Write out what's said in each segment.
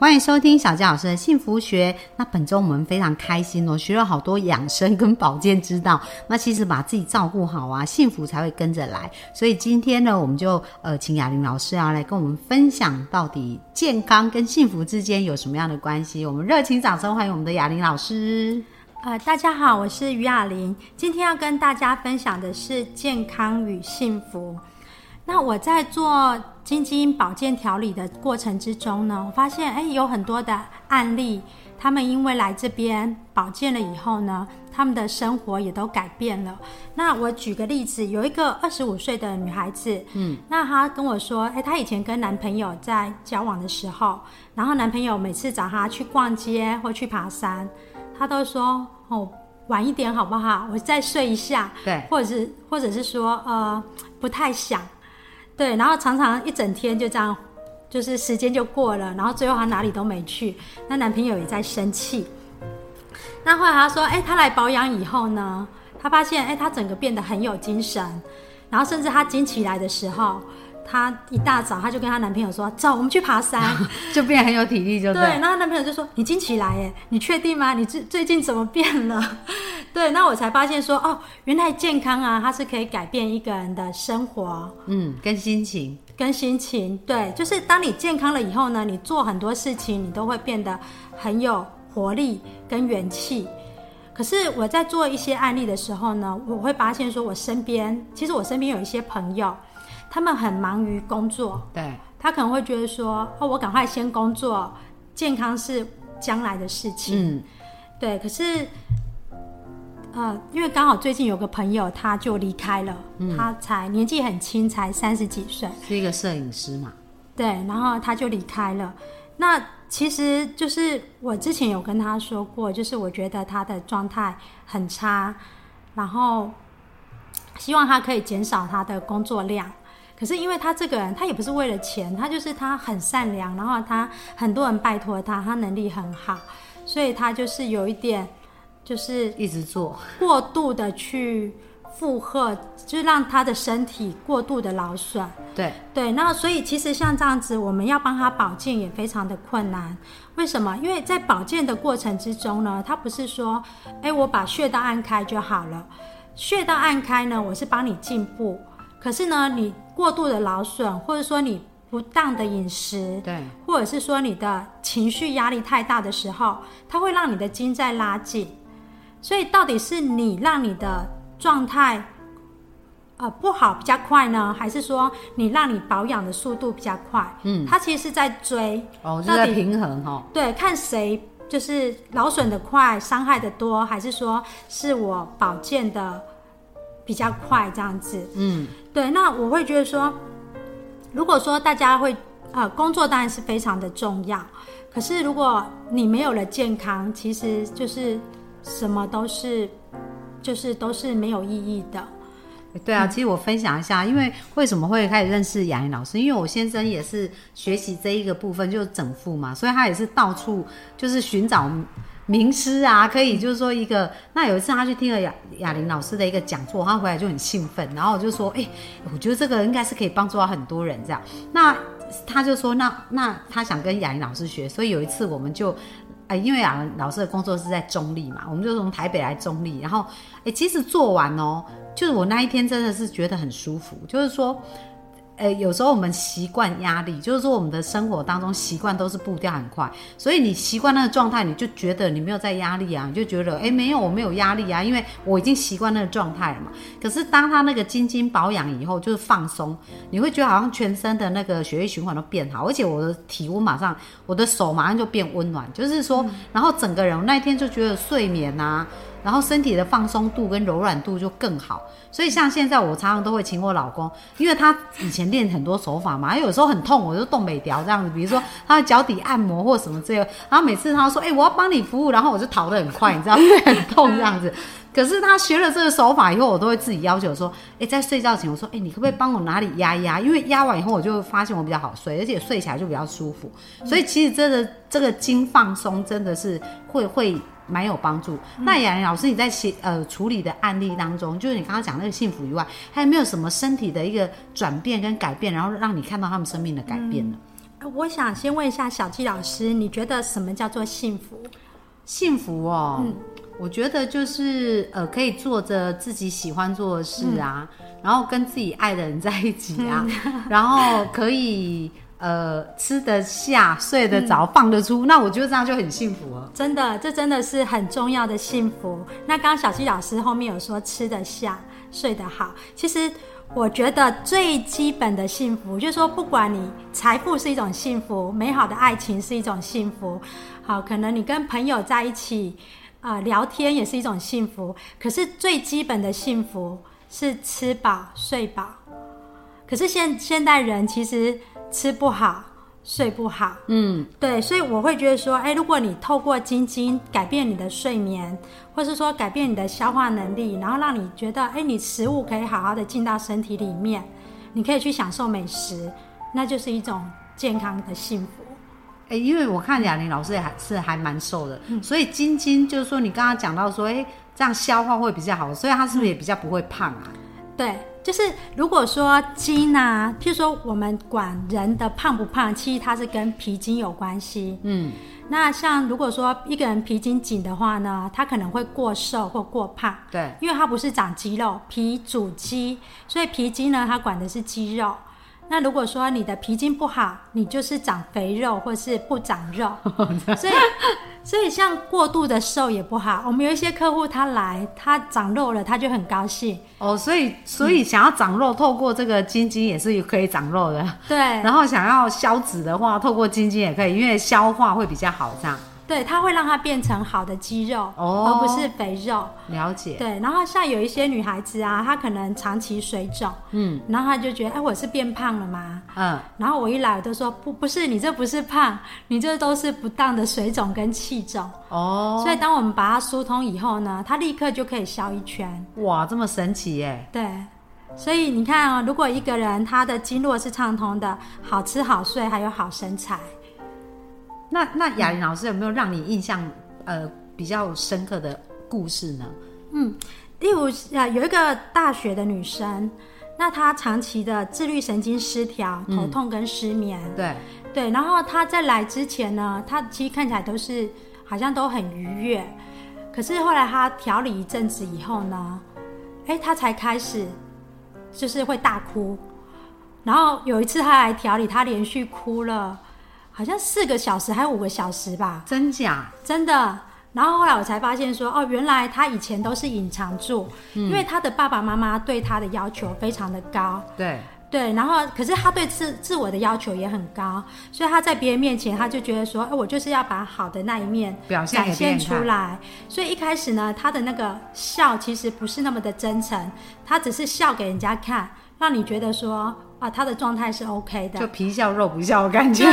欢迎收听小佳老师的幸福学。那本周我们非常开心哦，学了好多养生跟保健之道。那其实把自己照顾好啊，幸福才会跟着来。所以今天呢，我们就呃请雅玲老师啊来跟我们分享，到底健康跟幸福之间有什么样的关系？我们热情掌声欢迎我们的雅玲老师。呃，大家好，我是于雅玲，今天要跟大家分享的是健康与幸福。那我在做金金保健调理的过程之中呢，我发现哎，有很多的案例，他们因为来这边保健了以后呢，他们的生活也都改变了。那我举个例子，有一个二十五岁的女孩子，嗯，那她跟我说，哎，她以前跟男朋友在交往的时候，然后男朋友每次找她去逛街或去爬山，她都说哦，晚一点好不好？我再睡一下，对，或者是或者是说呃，不太想。对，然后常常一整天就这样，就是时间就过了，然后最后她哪里都没去，那男朋友也在生气。那后来她说，哎，她来保养以后呢，她发现，哎，她整个变得很有精神，然后甚至她经起来的时候。她一大早，她就跟她男朋友说：“走，我们去爬山，就变很有体力，就对。”然后男朋友就说：“你惊起来，耶，你确定吗？你最最近怎么变了？”对，那我才发现说：“哦，原来健康啊，它是可以改变一个人的生活，嗯，跟心情，跟心情，对，就是当你健康了以后呢，你做很多事情你都会变得很有活力跟元气。可是我在做一些案例的时候呢，我会发现说，我身边其实我身边有一些朋友。”他们很忙于工作，对，他可能会觉得说，哦，我赶快先工作，健康是将来的事情，嗯，对。可是，呃，因为刚好最近有个朋友他就离开了，他才年纪很轻，才三十几岁，是一个摄影师嘛，对，然后他就离开了。那其实就是我之前有跟他说过，就是我觉得他的状态很差，然后希望他可以减少他的工作量。可是因为他这个人，他也不是为了钱，他就是他很善良，然后他很多人拜托他，他能力很好，所以他就是有一点，就是一直做过度的去负荷，就让他的身体过度的劳损。对对，那所以其实像这样子，我们要帮他保健也非常的困难。为什么？因为在保健的过程之中呢，他不是说，哎，我把穴道按开就好了。穴道按开呢，我是帮你进步。可是呢，你过度的劳损，或者说你不当的饮食，对，或者是说你的情绪压力太大的时候，它会让你的筋在拉紧。所以到底是你让你的状态呃不好比较快呢，还是说你让你保养的速度比较快？嗯，它其实是在追哦，在平衡哈。对，看谁就是劳损的快，伤害的多，还是说是我保健的？比较快这样子，嗯，对。那我会觉得说，如果说大家会，呃，工作当然是非常的重要。可是如果你没有了健康，其实就是什么都是，就是都是没有意义的。对啊，其实我分享一下，因为为什么会开始认识雅玲老师？因为我先生也是学习这一个部分，就是整复嘛，所以他也是到处就是寻找。名师啊，可以就是说一个。那有一次他去听了雅雅玲老师的一个讲座，他回来就很兴奋，然后我就说，哎，我觉得这个应该是可以帮助到很多人这样。那他就说，那那他想跟雅玲老师学，所以有一次我们就，哎，因为啊老师的工作是在中立嘛，我们就从台北来中立，然后，哎，其实做完哦，就是我那一天真的是觉得很舒服，就是说。呃，有时候我们习惯压力，就是说我们的生活当中习惯都是步调很快，所以你习惯那个状态，你就觉得你没有在压力啊，你就觉得哎没有，我没有压力啊，因为我已经习惯那个状态了嘛。可是当他那个精精保养以后，就是放松，你会觉得好像全身的那个血液循环都变好，而且我的体温马上，我的手马上就变温暖，就是说，然后整个人那一天就觉得睡眠啊。然后身体的放松度跟柔软度就更好，所以像现在我常常都会请我老公，因为他以前练很多手法嘛，有时候很痛，我就动美调这样子，比如说他的脚底按摩或什么这样，然后每次他说，哎，我要帮你服务，然后我就逃得很快，你知道，很痛这样子。可是他学了这个手法以后，我都会自己要求说，哎，在睡觉前我说，哎，你可不可以帮我哪里压压？因为压完以后，我就发现我比较好睡，而且睡起来就比较舒服。所以其实这个这个筋放松真的是会会蛮有帮助。那雅玲老师，你在写呃处理的案例当中，就是你刚刚讲那个幸福以外，还有没有什么身体的一个转变跟改变，然后让你看到他们生命的改变呢？我想先问一下小纪老师，你觉得什么叫做幸福？幸福哦。我觉得就是呃，可以做着自己喜欢做的事啊，然后跟自己爱的人在一起啊，然后可以呃吃得下、睡得着、放得出，那我觉得这样就很幸福了。真的，这真的是很重要的幸福。那刚刚小七老师后面有说吃得下、睡得好，其实我觉得最基本的幸福，就是说不管你财富是一种幸福，美好的爱情是一种幸福，好，可能你跟朋友在一起。啊，聊天也是一种幸福，可是最基本的幸福是吃饱睡饱。可是现现代人其实吃不好，睡不好。嗯，对，所以我会觉得说，哎，如果你透过晶晶改变你的睡眠，或是说改变你的消化能力，然后让你觉得，哎，你食物可以好好的进到身体里面，你可以去享受美食，那就是一种健康的幸福。哎，因为我看雅玲老师还是还蛮瘦的，所以晶晶就是说你刚刚讲到说，哎，这样消化会比较好，所以她是不是也比较不会胖啊？对，就是如果说筋啊，譬如说我们管人的胖不胖，其实它是跟皮筋有关系。嗯，那像如果说一个人皮筋紧的话呢，他可能会过瘦或过胖。对，因为它不是长肌肉，皮主肌，所以皮筋呢，它管的是肌肉。那如果说你的脾经不好，你就是长肥肉或是不长肉，所以所以像过度的瘦也不好。我们有一些客户他来，他长肉了，他就很高兴。哦，所以所以想要长肉，透过这个筋筋也是可以长肉的。对。然后想要消脂的话，透过筋筋也可以，因为消化会比较好，这样。对，它会让它变成好的肌肉，而不是肥肉。了解。对，然后像有一些女孩子啊，她可能长期水肿，嗯，然后她就觉得，哎，我是变胖了吗？嗯，然后我一来我都说，不，不是，你这不是胖，你这都是不当的水肿跟气肿。哦。所以当我们把它疏通以后呢，它立刻就可以消一圈。哇，这么神奇耶！对，所以你看啊，如果一个人他的经络是畅通的，好吃好睡，还有好身材。那那雅玲老师有没有让你印象呃比较深刻的故事呢？嗯，例如啊，有一个大学的女生，那她长期的自律神经失调、头痛跟失眠，对对，然后她在来之前呢，她其实看起来都是好像都很愉悦，可是后来她调理一阵子以后呢，哎，她才开始就是会大哭，然后有一次她来调理，她连续哭了。好像四个小时还有五个小时吧？真假？真的。然后后来我才发现说，哦，原来他以前都是隐藏住，因为他的爸爸妈妈对他的要求非常的高。对对。然后，可是他对自自我的要求也很高，所以他在别人面前，他就觉得说，哎，我就是要把好的那一面表现现出来。所以一开始呢，他的那个笑其实不是那么的真诚，他只是笑给人家看，让你觉得说。啊，他的状态是 OK 的，就皮笑肉不笑的感觉，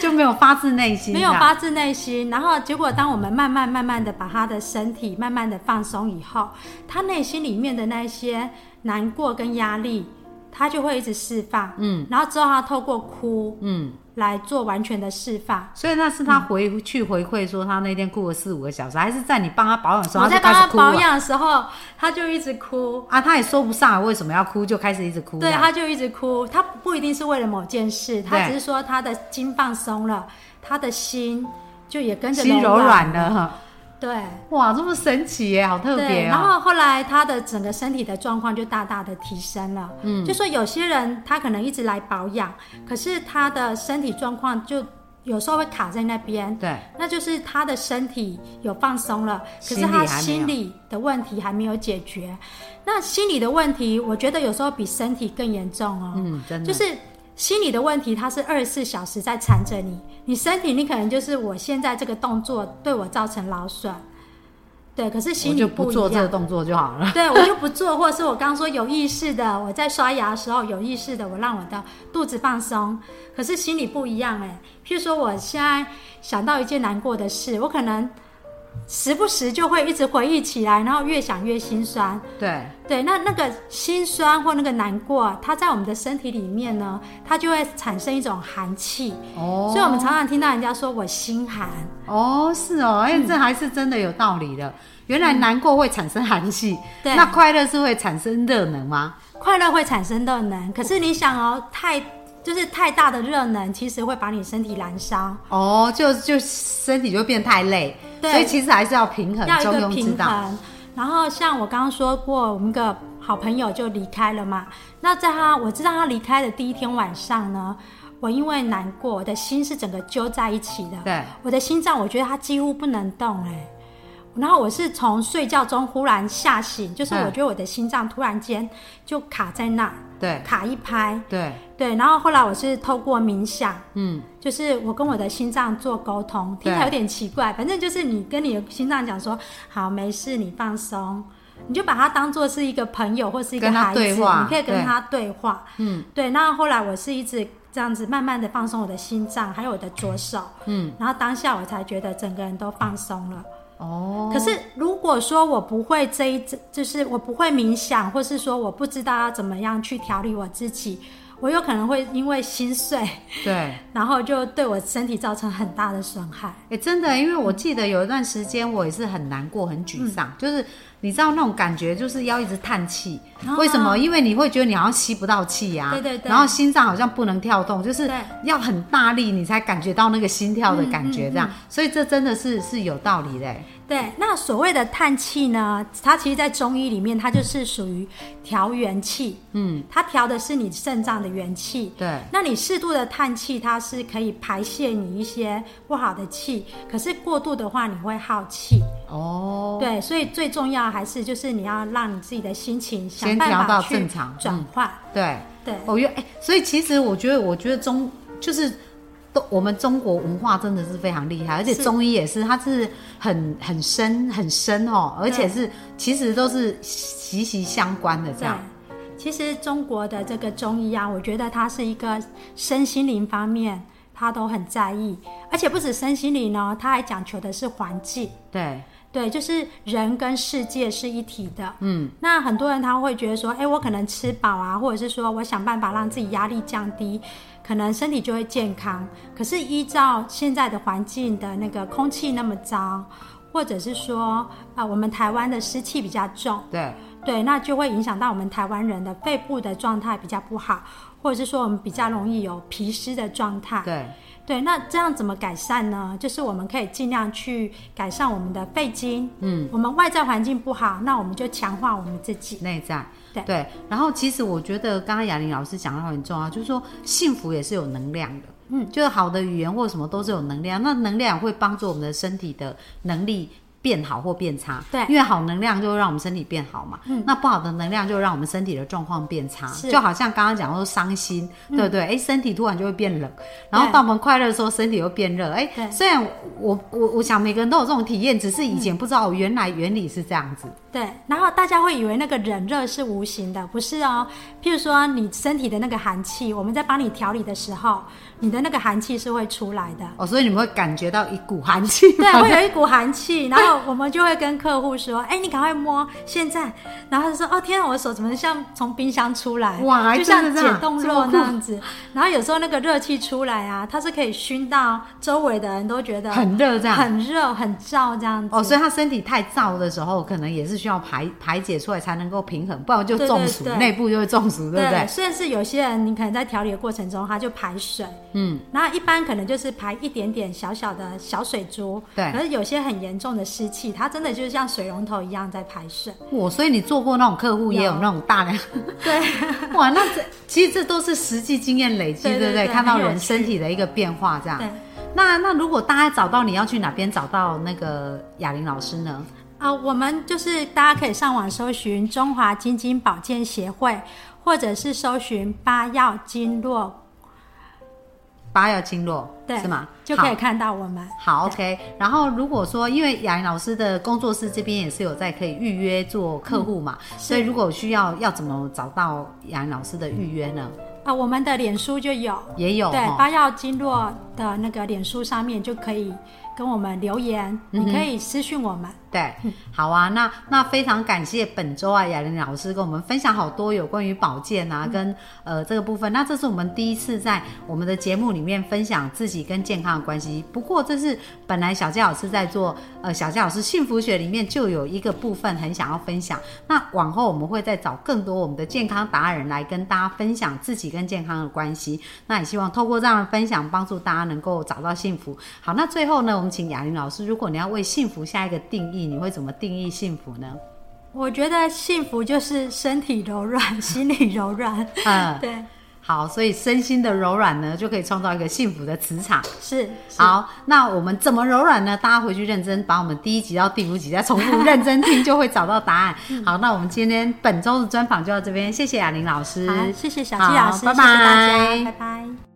就没有发自内心，没有发自内心。然后结果，当我们慢慢慢慢的把他的身体慢慢的放松以后，他内心里面的那些难过跟压力，他就会一直释放。嗯，然后之后他透过哭，嗯。来做完全的释放，所以那是他回去回馈说他那天哭了四五个小时，还是在你帮他保养的时候，我在帮他保养的时候，他就一直哭。啊，他也说不上为什么要哭，就开始一直哭。对，他就一直哭，他不一定是为了某件事，他只是说他的筋放松了，他的心就也跟着心柔软了。对，哇，这么神奇耶，好特别啊！然后后来他的整个身体的状况就大大的提升了。嗯，就说有些人他可能一直来保养，可是他的身体状况就有时候会卡在那边。对，那就是他的身体有放松了，可是他心理的问题还没有解决。那心理的问题，我觉得有时候比身体更严重哦。嗯，真的，就是心理的问题，它是二十四小时在缠着你。你身体，你可能就是我现在这个动作对我造成劳损，对，可是心里不做这个动作就好了。对，我就不做，或者是我刚刚说有意识的，我在刷牙的时候有意识的，我让我的肚子放松。可是心理不一样哎，譬如说我现在想到一件难过的事，我可能时不时就会一直回忆起来，然后越想越心酸。对，对，那那个心酸或那个难过，它在我们的身体里面呢，它就会产生一种寒气。哦，所以我们常常听到人家说我心寒。哦，是哦，哎、这还是真的有道理的。原来难过会产生寒气，对那快乐是会产生热能吗？快乐会产生热能，可是你想哦，太就是太大的热能，其实会把你身体燃烧。哦，就就身体就变太累，对所以其实还是要平衡，要一中个平。衡。然后像我刚刚说过，我们一个好朋友就离开了嘛。那在他我知道他离开的第一天晚上呢，我因为难过，我的心是整个揪在一起的。对，我的心脏，我觉得它几乎不能动哎。然后我是从睡觉中忽然吓醒，就是嗯。我觉得我的心脏突然间就卡在那儿，对，卡一拍。对，对，然后后来我是透过冥想，嗯，就是我跟我的心脏做沟通，听起来有点奇怪，反正就是你跟你的心脏讲说，好，没事，你放松，你就把它当做是一个朋友或是一个孩子，你可以跟他对。话，嗯，对。那后来我是一直这样子慢慢的放松我的心脏，还有我的左手，嗯，然后当下我才觉得整个人都放松了。哦，可是如果说我不会这一，就是我不会冥想，或是说我不知道要怎么样去调理我自己，我有可能会因为心碎，对，然后就对我身体造成很大的损害。哎、真的，因为我记得有一段时间我也是很难过、很沮丧，嗯。就是你知道那种感觉，就是要一直叹气。哦为什么？因为你会觉得你好像吸不到气呀、对对对然后心脏好像不能跳动，就是要很大力，你才感觉到那个心跳的感觉，这嗯样。所以这真的是是有道理的。哎对，那所谓的叹气呢，它其实在中医里面，它就是属于调元气，嗯，它调的是你肾脏的元气。对，那你适度的叹气，它是可以排泄你一些不好的气，可是过度的话，你会耗气。哦，对，所以最重要还是就是你要让你自己的心情想先调到办法常嗯转换。对。对，我觉得哎、所以其实我觉得，我觉得中就是都我们中国文化真的是非常厉害，而且中医也是，它是很很深很深哦，而且是其实都是息息相关的这对样。，其实中国的这个中医啊，我觉得它是一个身心灵方面，它都很在意，而且不止身心灵呢，它还讲求的是环境。对，对，就是人跟世界是一体的。嗯，那很多人他会觉得说，哎，我可能吃饱啊，或者是说我想办法让自己压力降低，可能身体就会健康。可是依照现在的环境的那个空气那么脏，或者是说，啊，我们台湾的湿气比较重，对，对，那就会影响到我们台湾人的肺部的状态比较不好，或者是说我们比较容易有皮湿的状态。对，对，那这样怎么改善呢？就是我们可以尽量去改善我们的肺经。嗯，我们外在环境不好，那我们就强化我们自己。内在。对然后其实我觉得刚刚雅玲老师讲到很重要，就是说幸福也是有能量的，嗯，就是好的语言或什么都是有能量，那能量会帮助我们的身体的能力变好或变差，对。因为好能量就会让我们身体变好嘛，嗯。那不好的能量就会让我们身体的状况变差，就好像刚刚讲说伤心，对不对？哎、身体突然就会变冷，然后对到我们快乐的时候，身体又变热，哎对，虽然我我我想每个人都有这种体验，只是以前不知道、哦原来原理是这样子，对，然后大家会以为那个冷热是无形的，不是哦。譬如说你身体的那个寒气，我们在帮你调理的时候，你的那个寒气是会出来的。哦，所以你们会感觉到一股寒气 吗，对，会有一股寒气，然后我们就会跟客户说：“哎、你赶快摸，现在。”然后他就说：“哦，天啊，我的手怎么像从冰箱出来？哇就像解冻肉那样子。”然后有时候那个热气出来啊，它是可以熏到周围的人都觉得很热这样。很热、很燥这样子。哦，所以他身体太燥的时候，可能也是需要排排解出来才能够平衡，不然就中暑，对内部就会中暑，对不对？甚至是有些人，你可能在调理的过程中，他就排水，嗯，然后一般可能就是排一点点小小的小水珠，对可是有些很严重的湿气，它真的就是像水龙头一样在排水。我所以你做过那种客户，也有有那种大量，对，哇，那这其实这都是实际经验累积，对对不对？对看到人身体的一个变化，这样。对。那那如果大家找到你要去哪边找到那个哑铃老师呢？啊、我们就是大家可以上网搜寻中华筋经保健协会，或者是搜寻八药经络，八要经络，对，是吗？就可以看到我们。好，OK。然后如果说，因为雅莹老师的工作室这边也是有在可以预约做客户嘛，所以如果需要，要怎么找到雅莹老师的预约呢？啊、我们的脸书就有，也有对，八药经络的那个脸书上面就可以跟我们留言，嗯你可以私讯我们。对，好啊，那那非常感谢本周啊雅玲老师跟我们分享好多有关于保健啊、跟呃这个部分。那这是我们第一次在我们的节目里面分享自己跟健康的关系。不过这是本来小佳老师在做呃小佳老师幸福学里面就有一个部分很想要分享。那往后我们会再找更多我们的健康达人来跟大家分享自己跟健康的关系。那也希望透过这样的分享，帮助大家能够找到幸福。好，那最后呢，我们请雅玲老师，如果你要为幸福下一个定义，你会怎么定义幸福呢？我觉得幸福就是身体柔软，心里柔软。嗯，对，好，所以身心的柔软呢，就可以创造一个幸福的磁场。是。是好，那我们怎么柔软呢？大家回去认真把我们第一集到第五集再重复认真听，就会找到答案。好，那我们今天本周的专访就到这边，谢谢雅玲老师，好，谢谢小季老师，拜谢谢大家，拜拜。